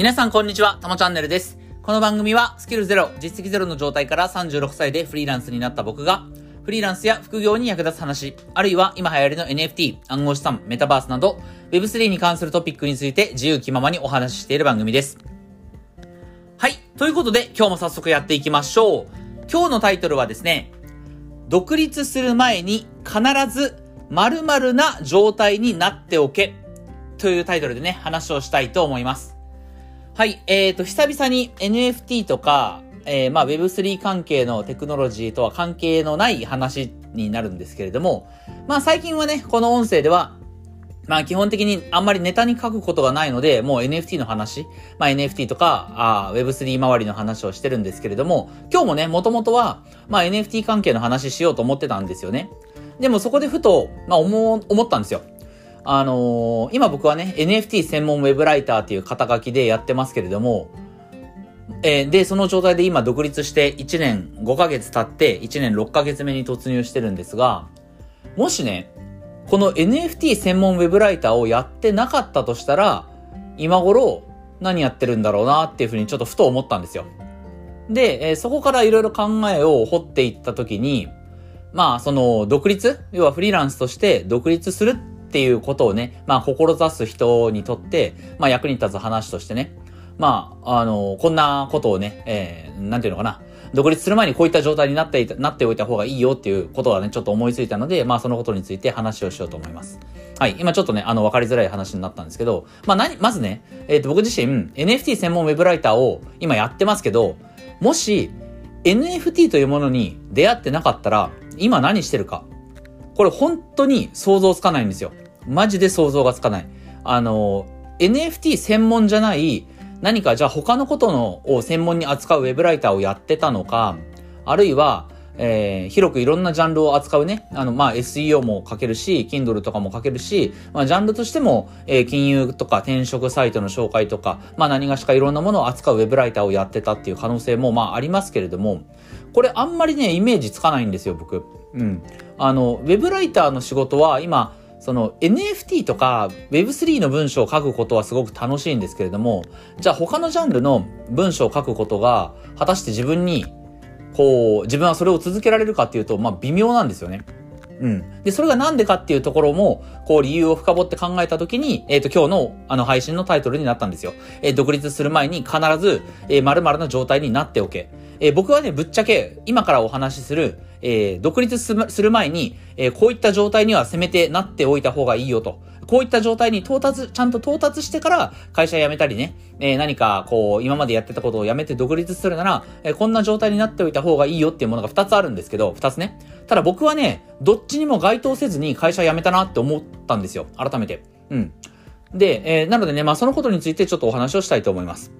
皆さんこんにちは、たまチャンネルです。この番組はスキルゼロ、実績ゼロの状態から36歳でフリーランスになった僕が、フリーランスや副業に役立つ話、あるいは今流行りの NFT、暗号資産、メタバースなど、Web3 に関するトピックについて自由気ままにお話ししている番組です。はい。ということで、今日も早速やっていきましょう。今日のタイトルはですね、独立する前に必ず〇〇な状態になっておけというタイトルでね、話をしたいと思います。はい、えーと、久々に NFT とか、えー、まあ Web3 関係のテクノロジーとは関係のない話になるんですけれども、まあ最近はね、この音声では、まあ基本的にあんまりネタに書くことがないので、もう NFT の話、まあ NFT とか、あ Web3 周りの話をしてるんですけれども、今日もね、もともとは、まあ NFT 関係の話しようと思ってたんですよね。でもそこでふと、まあ思、思ったんですよ。あのー、今僕はね、NFT 専門ウェブライターっていう肩書きでやってますけれども、えー、で、その状態で今独立して1年5ヶ月経って1年6ヶ月目に突入してるんですが、もしね、この NFT 専門ウェブライターをやってなかったとしたら、今頃何やってるんだろうなっていうふうにちょっとふと思ったんですよ。で、えー、そこからいろいろ考えを掘っていったときに、まあ、その、独立要はフリーランスとして独立するっていうことをね、まあ、志す人にとって、まあ、役に立つ話としてね、まあ、あの、こんなことをね、えー、なんていうのかな、独立する前にこういった状態になっていた、なっておいた方がいいよっていうことはね、ちょっと思いついたので、まあ、そのことについて話をしようと思います。はい。今ちょっとね、あの、わかりづらい話になったんですけど、まあ、何、まずね、えっ、ー、と、僕自身、NFT 専門ウェブライターを今やってますけど、もし、NFT というものに出会ってなかったら、今何してるか。これ本当に想像つかないんですよ。マジで想像がつかない。あの、NFT 専門じゃない何かじゃあ他のことのを専門に扱うウェブライターをやってたのか、あるいは、えー、広くいろんなジャンルを扱うね、あの、まあ、SEO も書けるし、Kindle とかも書けるし、まあ、ジャンルとしても、えー、金融とか転職サイトの紹介とか、まあ、何がしかいろんなものを扱うウェブライターをやってたっていう可能性も、まあ、ありますけれども、これあんまりね、イメージつかないんですよ、僕。うん。あの、ウェブライターの仕事は今、その NFT とか Web3 の文章を書くことはすごく楽しいんですけれども、じゃあ他のジャンルの文章を書くことが果たして自分にこう自分はそれを続けられるかっていうと、まあ微妙なんですよね。うん。で、それがなんでかっていうところも、こう理由を深掘って考えたときに、えっ、ー、と、今日のあの配信のタイトルになったんですよ。えー、独立する前に必ず、えー、〇〇な状態になっておけ。えー、僕はね、ぶっちゃけ、今からお話しする、えー、独立する前に、えー、こういった状態にはせめてなっておいた方がいいよと。こういった状態に到達、ちゃんと到達してから会社辞めたりね、えー、何かこう、今までやってたことをやめて独立するなら、えー、こんな状態になっておいた方がいいよっていうものが2つあるんですけど、2つね。ただ僕はね、どっちにも該当せずに会社辞めたなって思ったんですよ。改めて。うん。で、えー、なのでね、まあそのことについてちょっとお話をしたいと思います。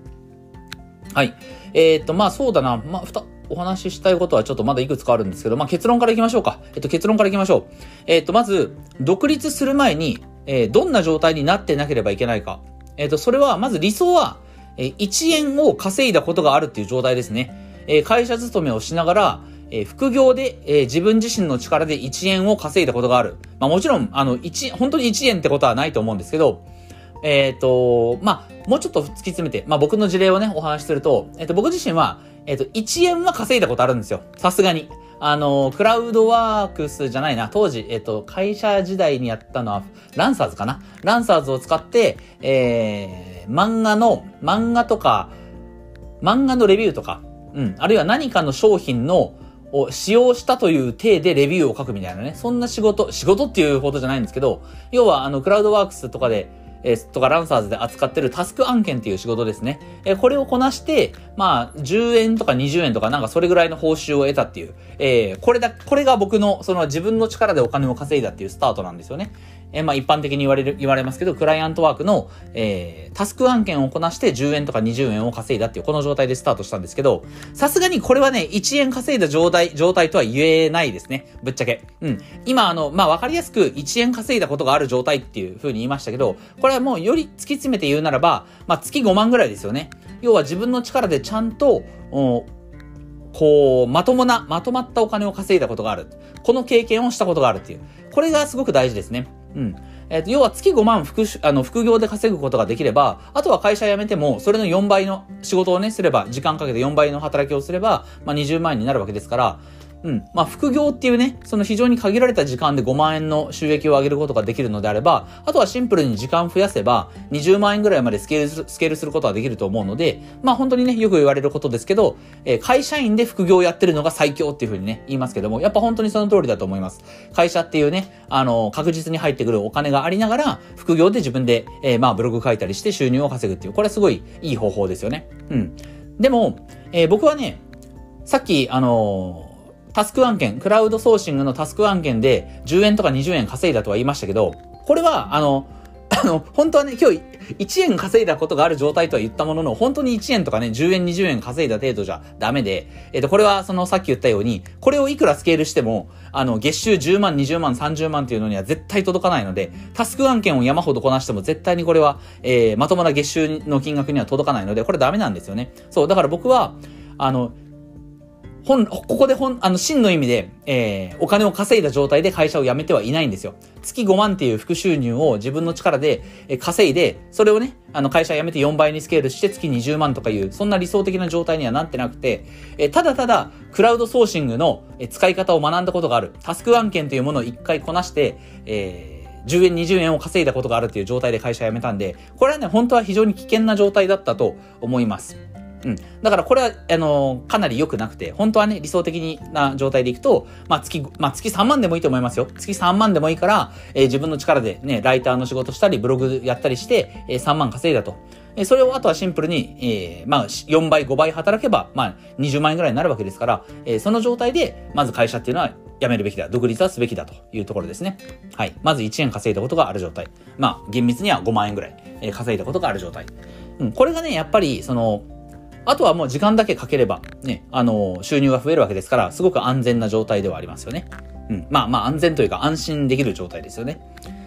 はい。えー、っと、まあそうだな。まあ、ふた、お話ししたいことはちょっとまだいくつかあるんですけど、まあ結論からいきましょうか。えっと、結論からいきましょう。えっと、まず、独立する前に、えー、どんな状態になってなければいけないか。えっと、それは、まず理想は、えー、1円を稼いだことがあるっていう状態ですね。えー、会社勤めをしながら、え、副業で、え、自分自身の力で1円を稼いだことがある。まあもちろん、あの、1、本当に1円ってことはないと思うんですけど、えっ、と、まあ、もうちょっと突き詰めて、まあ僕の事例をね、お話しすると、えっ、と、僕自身は、えっ、と、1円は稼いだことあるんですよ。さすがに。あの、クラウドワークスじゃないな、当時、えっ、と、会社時代にやったのは、ランサーズかなランサーズを使って、えー、漫画の、漫画とか、漫画のレビューとか、うん、あるいは何かの商品の、を使用したという体でレビューを書くみたいなね。そんな仕事、仕事っていうほどじゃないんですけど、要はあの、クラウドワークスとかで、えー、とかランサーズで扱ってるタスク案件っていう仕事ですね。えー、これをこなして、まあ、10円とか20円とかなんかそれぐらいの報酬を得たっていう、えー、これだ、これが僕の、その自分の力でお金を稼いだっていうスタートなんですよね。えー、まあ一般的に言われる、言われますけど、クライアントワークの、えー、タスク案件をこなして10円とか20円を稼いだっていう、この状態でスタートしたんですけど、さすがにこれはね、1円稼いだ状態、状態とは言えないですね。ぶっちゃけ。うん。今、あの、まあわかりやすく1円稼いだことがある状態っていう風に言いましたけど、これはもうより突き詰めて言うならば、まあ月5万ぐらいですよね。要は自分の力でちゃんと、こう、まともな、まとまったお金を稼いだことがある。この経験をしたことがあるっていう。これがすごく大事ですね。うん。えっ、ー、と、要は月5万副、あの、副業で稼ぐことができれば、あとは会社辞めても、それの4倍の仕事をね、すれば、時間かけて4倍の働きをすれば、まあ、20万円になるわけですから、うん。まあ、副業っていうね、その非常に限られた時間で5万円の収益を上げることができるのであれば、あとはシンプルに時間増やせば、20万円ぐらいまでスケールする、スケールすることができると思うので、まあ本当にね、よく言われることですけど、えー、会社員で副業をやってるのが最強っていうふうにね、言いますけども、やっぱ本当にその通りだと思います。会社っていうね、あの、確実に入ってくるお金がありながら、副業で自分で、えー、まあブログ書いたりして収入を稼ぐっていう、これはすごいいい方法ですよね。うん。でも、えー、僕はね、さっき、あのタスク案件、クラウドソーシングのタスク案件で10円とか20円稼いだとは言いましたけど、これは、あの、あの、本当はね、今日1円稼いだことがある状態とは言ったものの、本当に1円とかね、10円、20円稼いだ程度じゃダメで、えっ、と、これはそのさっき言ったように、これをいくらスケールしても、あの、月収10万、20万、30万っていうのには絶対届かないので、タスク案件を山ほどこなしても絶対にこれは、えー、まともな月収の金額には届かないので、これダメなんですよね。そう、だから僕は、あの、本、ここで本、あの、真の意味で、えー、お金を稼いだ状態で会社を辞めてはいないんですよ。月5万っていう副収入を自分の力で、え稼いで、それをね、あの、会社辞めて4倍にスケールして月20万とかいう、そんな理想的な状態にはなってなくて、えー、ただただ、クラウドソーシングのえ使い方を学んだことがある。タスク案件というものを一回こなして、えー、10円、20円を稼いだことがあるっていう状態で会社辞めたんで、これはね、本当は非常に危険な状態だったと思います。うん。だからこれは、あの、かなり良くなくて、本当はね、理想的な状態でいくと、まあ月、まあ月3万でもいいと思いますよ。月3万でもいいから、えー、自分の力でね、ライターの仕事したり、ブログやったりして、えー、3万稼いだと。え、それをあとはシンプルに、えー、まあ、4倍、5倍働けば、まあ、20万円ぐらいになるわけですから、えー、その状態で、まず会社っていうのは辞めるべきだ。独立はすべきだというところですね。はい。まず1円稼いだことがある状態。まあ、厳密には5万円ぐらい、えー、稼いだことがある状態。うん。これがね、やっぱり、その、あとはもう時間だけかければ、ね、あの、収入が増えるわけですから、すごく安全な状態ではありますよね。うん。まあまあ安全というか安心できる状態ですよね。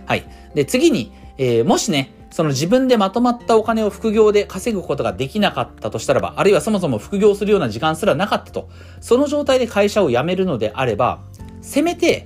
はい。で、次に、えー、もしね、その自分でまとまったお金を副業で稼ぐことができなかったとしたらば、あるいはそもそも副業するような時間すらなかったと、その状態で会社を辞めるのであれば、せめて、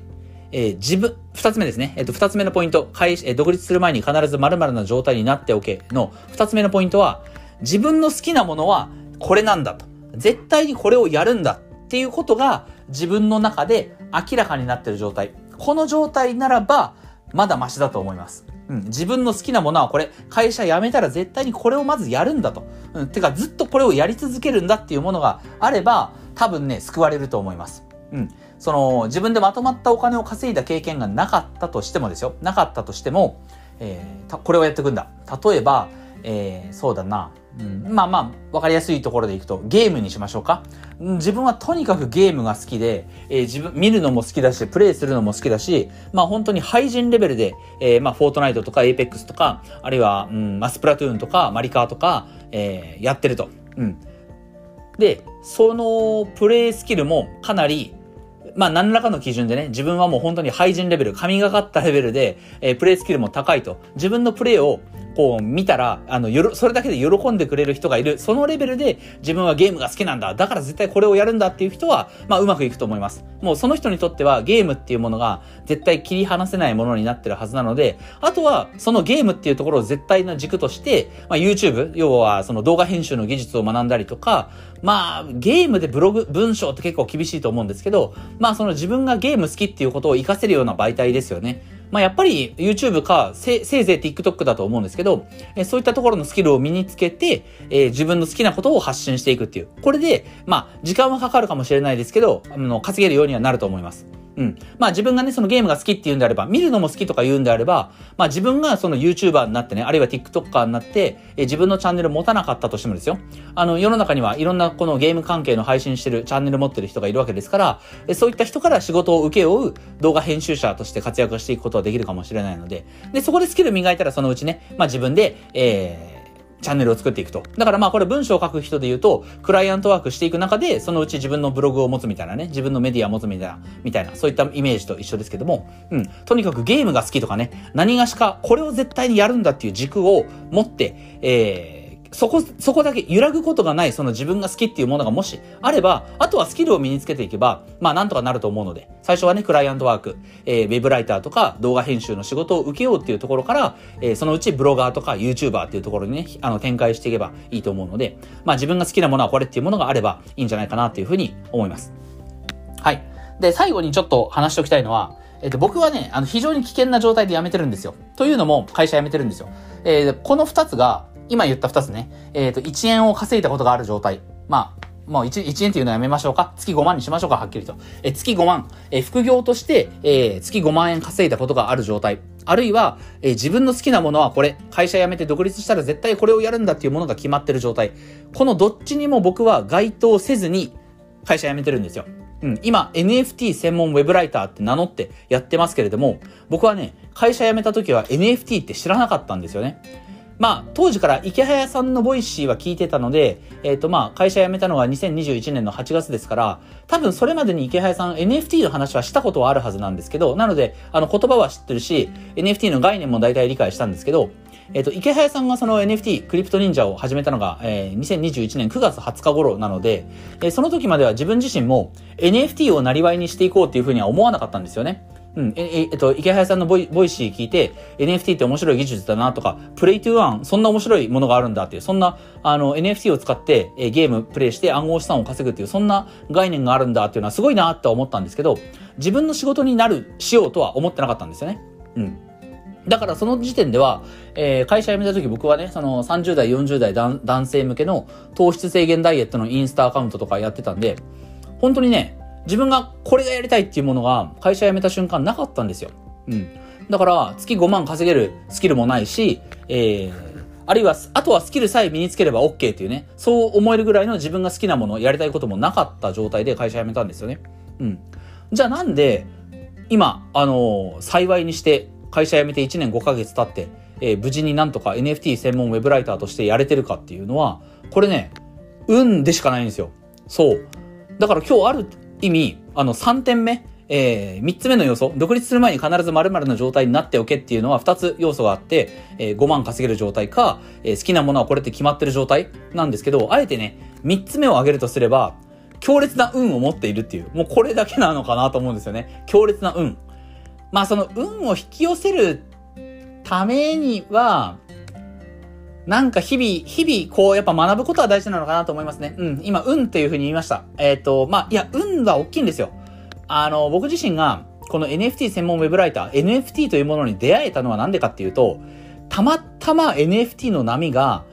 えー、自分、二つ目ですね。えっ、ー、と、二つ目のポイント、会、えー、独立する前に必ず〇〇な状態になっておけの二つ目のポイントは、自分の好きなものはこれなんだと。絶対にこれをやるんだっていうことが自分の中で明らかになってる状態。この状態ならば、まだマシだと思います。うん、自分の好きなものはこれ、会社辞めたら絶対にこれをまずやるんだと。うん、てかずっとこれをやり続けるんだっていうものがあれば、多分ね、救われると思います。うん。その、自分でまとまったお金を稼いだ経験がなかったとしてもですよ。なかったとしても、えー、これをやっていくんだ。例えば、えー、そうだな。うん、まあまあ、わかりやすいところでいくと、ゲームにしましょうか。自分はとにかくゲームが好きで、えー、自分、見るのも好きだし、プレイするのも好きだし、まあ本当に廃人レベルで、えー、まあフォートナイトとかエイペックスとか、あるいは、うん、まあスプラトゥーンとか、マリカーとか、えー、やってると。うん。で、そのプレイスキルもかなりまあ何らかの基準でね、自分はもう本当に廃人レベル、神がかったレベルで、えー、プレイスキルも高いと。自分のプレイをこう見たら、あの、よろ、それだけで喜んでくれる人がいる。そのレベルで自分はゲームが好きなんだ。だから絶対これをやるんだっていう人は、まあうまくいくと思います。もうその人にとってはゲームっていうものが絶対切り離せないものになってるはずなので、あとはそのゲームっていうところを絶対な軸として、まあ YouTube、要はその動画編集の技術を学んだりとか、まあゲームでブログ、文章って結構厳しいと思うんですけど、まあその自分がゲーム好きっていうことを活かせるような媒体ですよね。まあ、やっぱり YouTube かせ、せいぜい TikTok だと思うんですけど、えそういったところのスキルを身につけて、え、自分の好きなことを発信していくっていう。これで、まあ、時間はかかるかもしれないですけど、あの、稼げるようにはなると思います。うん。まあ自分がね、そのゲームが好きっていうんであれば、見るのも好きとか言うんであれば、まあ自分がその YouTuber になってね、あるいは TikToker になって、え自分のチャンネル持たなかったとしてもですよ。あの、世の中にはいろんなこのゲーム関係の配信してるチャンネル持ってる人がいるわけですから、えそういった人から仕事を請け負う動画編集者として活躍していくことはできるかもしれないので、で、そこでスキル磨いたらそのうちね、まあ自分で、えー、チャンネルを作っていくと。だからまあこれ文章を書く人で言うと、クライアントワークしていく中で、そのうち自分のブログを持つみたいなね、自分のメディアを持つみたいな、みたいな、そういったイメージと一緒ですけども、うん。とにかくゲームが好きとかね、何がしか、これを絶対にやるんだっていう軸を持って、えー、そこ、そこだけ揺らぐことがない、その自分が好きっていうものがもしあれば、あとはスキルを身につけていけば、まあなんとかなると思うので、最初はね、クライアントワーク、えー、ウェブライターとか動画編集の仕事を受けようっていうところから、えー、そのうちブロガーとか YouTuber っていうところにね、あの、展開していけばいいと思うので、まあ自分が好きなものはこれっていうものがあればいいんじゃないかなっていうふうに思います。はい。で、最後にちょっと話しておきたいのは、えっと、僕はね、あの、非常に危険な状態で辞めてるんですよ。というのも、会社辞めてるんですよ。えー、この二つが、今言った二つね、えっ、ー、と、1円を稼いだことがある状態。まあ、もう 1, 1円っていうのはやめましょうか。月5万にしましょうか、はっきりと。え月5万、え副業として、えー、月5万円稼いだことがある状態。あるいは、えー、自分の好きなものはこれ、会社辞めて独立したら絶対これをやるんだっていうものが決まってる状態。このどっちにも僕は該当せずに会社辞めてるんですよ。うん、今 NFT 専門ウェブライターって名乗ってやってますけれども、僕はね、会社辞めた時は NFT って知らなかったんですよね。まあ、当時からイケハヤさんの Voicy は聞いてたので、えっ、ー、とまあ、会社辞めたのが2021年の8月ですから、多分それまでに池早さん NFT の話はしたことはあるはずなんですけど、なので、あの言葉は知ってるし、NFT の概念も大体理解したんですけど、えっ、ー、と、イケハヤさんがその NFT、クリプト忍者を始めたのが、えー、2021年9月20日頃なので、えー、その時までは自分自身も NFT を生業にしていこうっていうふうには思わなかったんですよね。うん、え、え、えっと、イケハヤさんのボイ Voicy 聞いて、NFT って面白い技術だなとか、 Play to Earn、そんな面白いものがあるんだっていう、そんな、あの、NFT を使って、えゲームプレイして暗号資産を稼ぐっていう、そんな概念があるんだっていうのはすごいなって思ったんですけど、自分の仕事になる、しようとは思ってなかったんですよね。うん。だからその時点では、えー、会社辞めた時僕はね、その30代、40代男性向けの糖質制限ダイエットのインスタアカウントとかやってたんで、本当にね、自分がこれがやりたいっていうものが会社辞めた瞬間なかったんですよ。うん。だから、月5万稼げるスキルもないし、えー、あるいは、あとはスキルさえ身につければ OK っていうね、そう思えるぐらいの自分が好きなもの、やりたいこともなかった状態で会社辞めたんですよね。うん。じゃあなんで、今、あのー、幸いにして会社辞めて1年5ヶ月経って、えー、無事になんとか NFT 専門ウェブライターとしてやれてるかっていうのは、これね、運でしかないんですよ。そう。だから今日ある意味、あの、3点目、えー、3つ目の要素、独立する前に必ず〇〇の状態になっておけっていうのは2つ要素があって、えー、5万稼げる状態か、えー、好きなものはこれって決まってる状態なんですけど、あえてね、3つ目を挙げるとすれば、強烈な運を持っているっていう、もうこれだけなのかなと思うんですよね。強烈な運。まあその運を引き寄せるためには、なんか日々、日々、こう、やっぱ学ぶことは大事なのかなと思いますね。うん。今、運っていうふうに言いました。えっ、ー、と、まあ、いや、運は大きいんですよ。あの、僕自身が、この NFT 専門ウェブライター、NFT というものに出会えたのはなんでかっていうと、たまたま NFT の波が、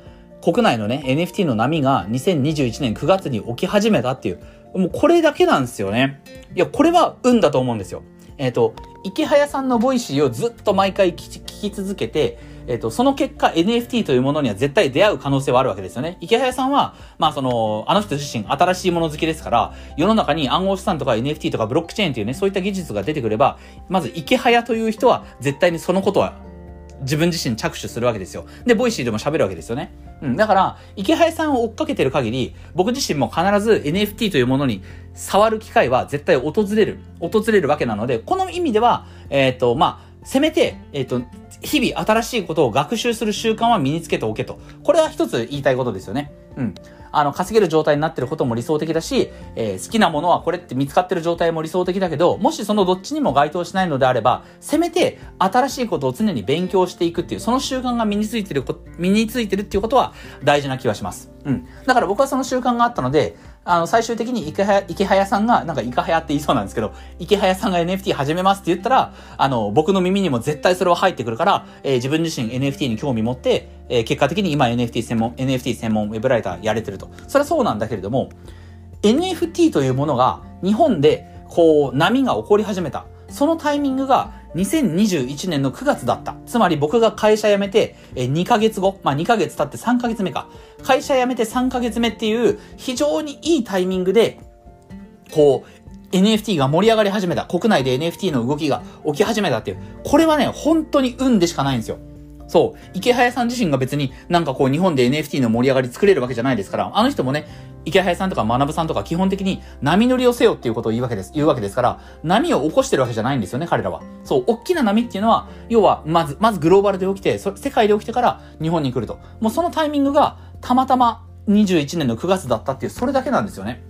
国内のね、NFT の波が2021年9月に起き始めたっていう、もうこれだけなんですよね。いや、これは運だと思うんですよ。えっ、ー、と、イケハヤさんの Voicy をずっと毎回聞き続けて、えっ、ー、と、その結果 NFT というものには絶対出会う可能性はあるわけですよね。イケハヤさんは、まあその、あの人自身新しいもの好きですから、世の中に暗号資産とか NFT とかブロックチェーンというね、そういった技術が出てくれば、まずイケハヤという人は絶対にそのことは自分自身着手するわけですよ。で、 Voicy でも喋るわけですよね。うん。だから、イケハヤさんを追っかけてる限り、僕自身も必ず NFT というものに触る機会は絶対訪れる、訪れるわけなので、この意味では、えっ、ー、と、まあ、せめて、えっ、ー、と、日々新しいことを学習する習慣は身につけておけと。これは一つ言いたいことですよね。うん。あの、稼げる状態になってることも理想的だし、えー、好きなものはこれって見つかってる状態も理想的だけど、もしそのどっちにも該当しないのであれば、せめて新しいことを常に勉強していくっていう、その習慣が身についてる、身についてるっていうことは大事な気はします。うん。だから僕はその習慣があったので、あの、最終的に池早、池早さんが、なんか池早って言いそうなんですけど、池早さんが NFT 始めますって言ったら、あの、僕の耳にも絶対それは入ってくるから、えー、自分自身 NFT に興味持って、えー、結果的に今 NFT 専門、NFT 専門ウェブライターやれてると。それはそうなんだけれども、NFT というものが日本で、こう、波が起こり始めた。そのタイミングが2021年の9月だった。つまり僕が会社辞めてえ2ヶ月後、まあ2ヶ月経って3ヶ月目か。会社辞めて3ヶ月目っていう非常にいいタイミングで、こう、NFT が盛り上がり始めた。国内で NFT の動きが起き始めたっていう。これはね、本当に運でしかないんですよ。そう。池早さん自身が別になんかこう日本で NFT の盛り上がり作れるわけじゃないですから、あの人もね、池早さんとか学さんとか基本的に波乗りをせよっていうことを言うわけです、言うわけですから、波を起こしてるわけじゃないんですよね、彼らは。そう、大きな波っていうのは、要は、まず、まずグローバルで起きて、そ世界で起きてから日本に来ると。もうそのタイミングが、たまたま21年の9月だったっていう、それだけなんですよね。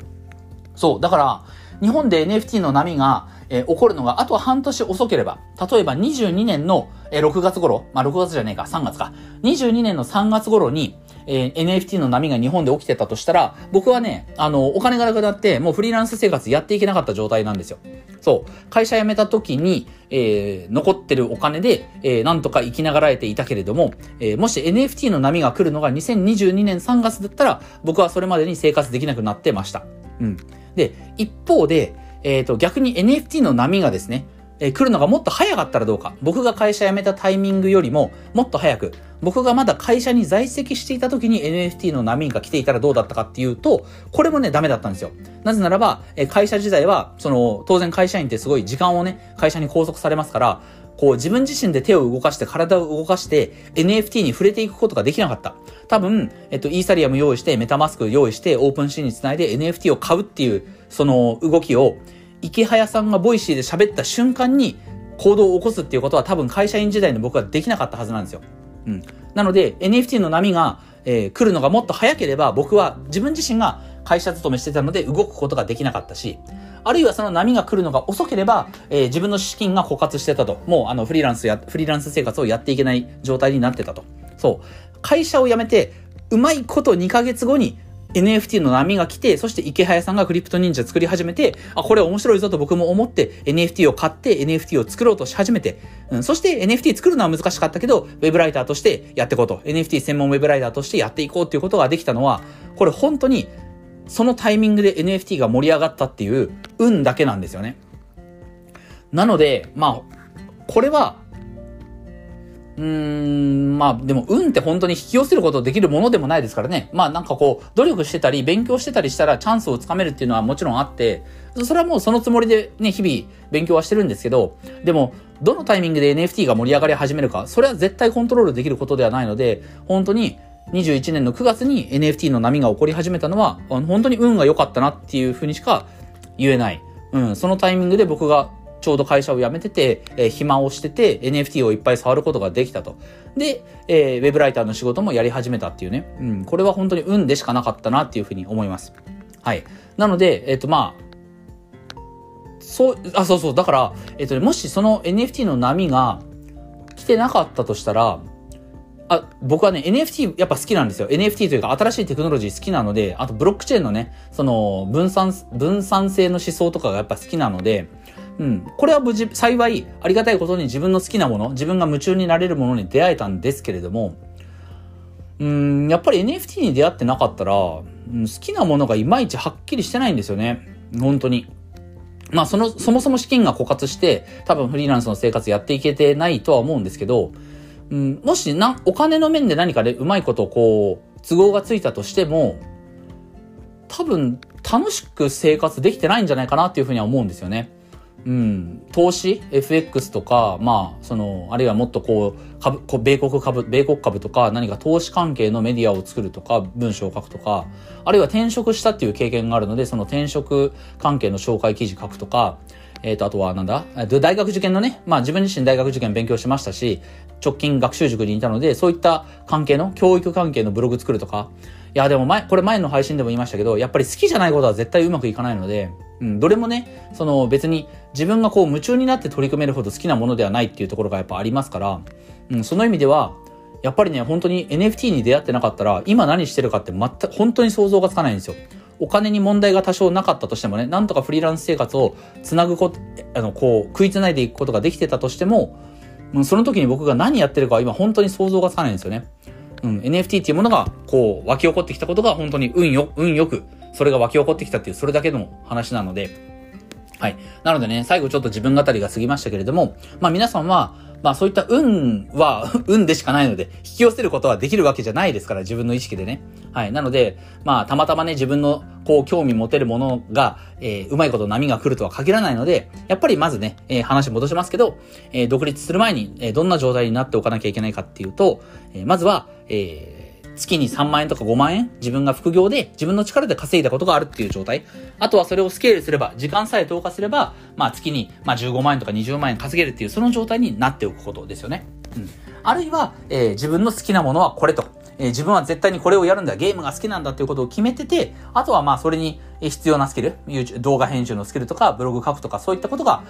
そう。だから、日本で NFT の波が、えー、起こるのが、あとは半年遅ければ、例えば22年の、えー、6月頃、まあ、6月じゃねえか、3月か。22年の3月頃に、えー、NFT の波が日本で起きてたとしたら、僕はね、あの、お金がなくなって、もうフリーランス生活やっていけなかった状態なんですよ。そう。会社辞めた時に、えー、残ってるお金で、えー、なんとか生きながらえていたけれども、えー、もし NFT の波が来るのが2022年3月だったら、僕はそれまでに生活できなくなってました。うん。で、一方で、えっ、ー、と、逆に NFT の波がですね、えー、来るのがもっと早かったらどうか。僕が会社辞めたタイミングよりももっと早く、僕がまだ会社に在籍していた時に NFT の波が来ていたらどうだったかっていうと、これもね、ダメだったんですよ。なぜならば、え、会社時代は、その、当然会社員ってすごい時間をね、会社に拘束されますから、こう自分自身で手を動かして体を動かして NFT に触れていくことができなかった。多分、えっと、イーサリアム用意して、メタマスク用意して、 OpenSea につないで NFT を買うっていう、その動きを、イケハヤさんが Voicy で喋った瞬間に行動を起こすっていうことは多分会社員時代の僕はできなかったはずなんですよ。うん。なので NFT の波が、えー、来るのがもっと早ければ僕は自分自身が会社勤めしてたので動くことができなかったし、あるいはその波が来るのが遅ければ、えー、自分の資金が枯渇してたと。もうあのフリーランスや、フリーランス生活をやっていけない状態になってたと。そう。会社を辞めて、うまいこと2ヶ月後に NFT の波が来て、そして池早さんがクリプト忍者作り始めて、あ、これ面白いぞと僕も思って NFT を買って NFT を作ろうとし始めて、うん、そして NFT 作るのは難しかったけど、ウェブライターとしてやっていこうと、NFT 専門ウェブライターとしてやっていこうっていうことができたのは、これ本当にそのタイミングで NFT が盛り上がったっていう運だけなんですよね。なので、まあ、これはうーん、まあでも運って本当に引き寄せることできるものでもないですからね。まあなんかこう、努力してたり、勉強してたりしたらチャンスをつかめるっていうのはもちろんあって、それはもうそのつもりでね、日々勉強はしてるんですけど、でも、どのタイミングで NFT が盛り上がり始めるか、それは絶対コントロールできることではないので、本当に21年の9月に NFT の波が起こり始めたのは、本当に運が良かったなっていうふうにしか言えない。うん、そのタイミングで僕がちょうど会社を辞めてて、えー、暇をしてて NFT をいっぱい触ることができたと。で、えー、ウェブライターの仕事もやり始めたっていうね。うん、これは本当に運でしかなかったなっていうふうに思います。はい。なので、えっ、ー、とまあ、そう、あ、そうそう。だから、えっ、と、もしその NFT の波が来てなかったとしたら、あ、僕はね、NFT やっぱ好きなんですよ。NFT というか新しいテクノロジー好きなので、あとブロックチェーンのね、その分散、分散性の思想とかがやっぱ好きなので、うん。これは無事、幸い、ありがたいことに自分の好きなもの、自分が夢中になれるものに出会えたんですけれども、うん、やっぱり NFT に出会ってなかったら、うん、好きなものがいまいちはっきりしてないんですよね。本当に。まあ、その、そもそも資金が枯渇して、多分フリーランスの生活やっていけてないとは思うんですけど、うん、もしな、お金の面で何かでうまいことこう、都合がついたとしても、多分、楽しく生活できてないんじゃないかなっていうふうには思うんですよね。うん、投資？FX とか、まあ、その、あるいはもっとこう、株、こう米国株、米国株とか、何か投資関係のメディアを作るとか、文章を書くとか、あるいは転職したっていう経験があるので、その転職関係の紹介記事書くとか、えっ、ー、と、あとはなんだ？大学受験のね、まあ自分自身大学受験勉強しましたし、直近学習塾にいたので、そういった関係の、教育関係のブログ作るとか、いや、でも前、これ前の配信でも言いましたけど、やっぱり好きじゃないことは絶対うまくいかないので、うん、どれもね、その別に自分がこう夢中になって取り組めるほど好きなものではないっていうところがやっぱありますから、うん、その意味では、やっぱりね、本当に NFT に出会ってなかったら、今何してるかって全く、本当に想像がつかないんですよ。お金に問題が多少なかったとしてもね、なんとかフリーランス生活をつなぐこと、あの、こう、食いつないでいくことができてたとしても、その時に僕が何やってるかは今本当に想像がつかないんですよね。うん、NFT っていうものが、こう、湧き起こってきたことが本当に運よ、運よく、それが湧き起こってきたっていう、それだけの話なので、はい。なのでね、最後ちょっと自分語りが過ぎましたけれども、まあ皆さんは、まあそういった運は 運でしかないので、引き寄せることはできるわけじゃないですから、自分の意識でね。はい。なので、まあたまたまね、自分のこう興味持てるものが、えー、うまいこと波が来るとは限らないので、やっぱりまずね、えー、話戻しますけど、えー、独立する前に、え、どんな状態になっておかなきゃいけないかっていうと、え、まずは、えー、月に3万円とか5万円自分が副業で自分の力で稼いだことがあるっていう状態。あとはそれをスケールすれば、時間さえ投下すれば、まあ月に、まあ15万円とか20万円稼げるっていうその状態になっておくことですよね。うん。あるいは、えー、自分の好きなものはこれと。えー、自分は絶対にこれをやるんだ、ゲームが好きなんだっていうことを決めてて、あとはまあそれに必要なスキル、動画編集のスキルとか、ブログ書くとか、そういったことが、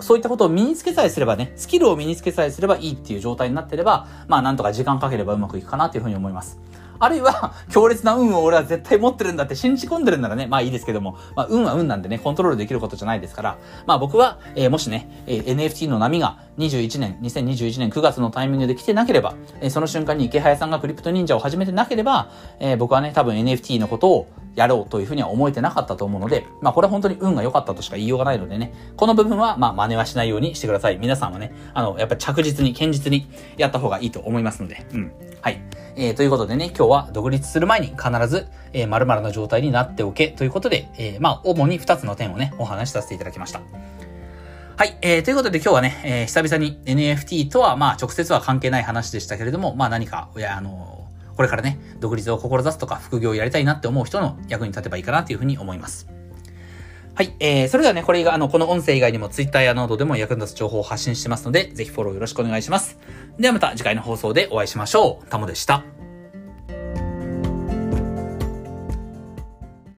そういったことを身につけさえすればね、スキルを身につけさえすればいいっていう状態になってれば、まあなんとか時間かければうまくいくかなというふうに思います。あるいは、強烈な運を俺は絶対持ってるんだって信じ込んでるんならね、まあいいですけども、まあ運は運なんでね、コントロールできることじゃないですから、まあ僕は、えー、もしね、えー、NFT の波が21年、2021年9月のタイミングで来てなければ、えー、その瞬間に池早さんがクリプト忍者を始めてなければ、えー、僕はね、多分 NFT のことをやろうというふうには思えてなかったと思うので、まあこれは本当に運が良かったとしか言いようがないのでね、この部分はまあ真似はしないようにしてください。皆さんはね、あの、やっぱり着実に、堅実にやった方がいいと思いますので、うん。はい。えー、ということでね、今日は独立する前に必ず、えー、〇〇な状態になっておけということで、えー、まあ主に2つの点をね、お話しさせていただきました。はい。えー、ということで今日はね、えー、久々に NFT とは、まあ直接は関係ない話でしたけれども、まあ何か、いや、あのこれからね、独立を志すとか副業をやりたいなって思う人の役に立てばいいかなというふうに思います。はい。えー、それではね、これが、あの、この音声以外にも Twitter やノードでも役に立つ情報を発信してますので、ぜひフォローよろしくお願いします。ではまた次回の放送でお会いしましょう。タモでした。